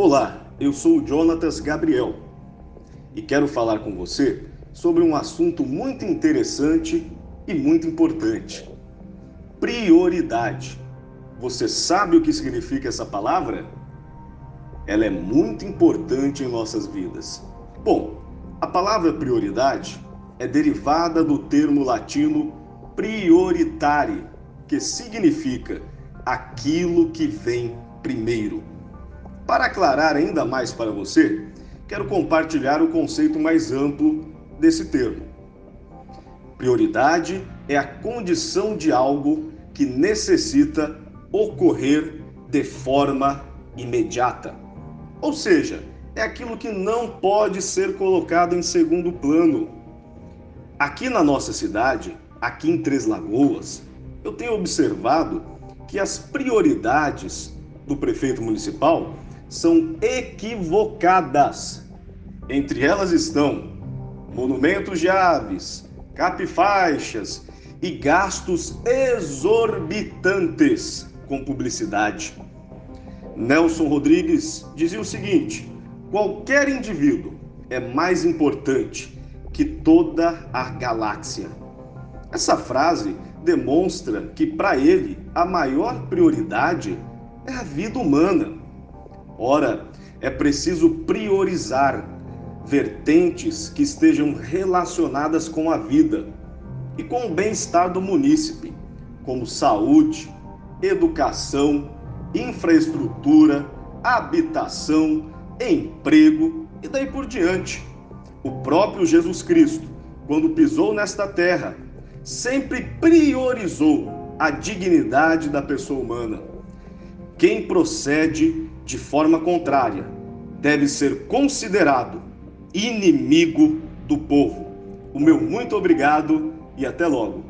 Olá, eu sou o Jonatas Gabriel e quero falar com você sobre um assunto muito interessante e muito importante: prioridade. Você sabe o que significa essa palavra? Ela é muito importante em nossas vidas. Bom, a palavra prioridade é derivada do termo latino prioritário, que significa aquilo que vem primeiro. Para aclarar ainda mais para você, quero compartilhar o conceito mais amplo desse termo. Prioridade é a condição de algo que necessita ocorrer de forma imediata. Ou seja, é aquilo que não pode ser colocado em segundo plano. Aqui na nossa cidade, aqui em Três Lagoas, eu tenho observado que as prioridades do prefeito municipal são equivocadas. Entre elas estão monumentos de aves, capifaixas e gastos exorbitantes com publicidade. Nelson Rodrigues dizia o seguinte: qualquer indivíduo é mais importante que toda a galáxia. Essa frase demonstra que para ele a maior prioridade é a vida humana. Ora, é preciso priorizar vertentes que estejam relacionadas com a vida e com o bem-estar do munícipe, como saúde, educação, infraestrutura, habitação, emprego e daí por diante. O próprio Jesus Cristo, quando pisou nesta terra, sempre priorizou a dignidade da pessoa humana. Quem procede de forma contrária deve ser considerado inimigo do povo. O meu muito obrigado e até logo.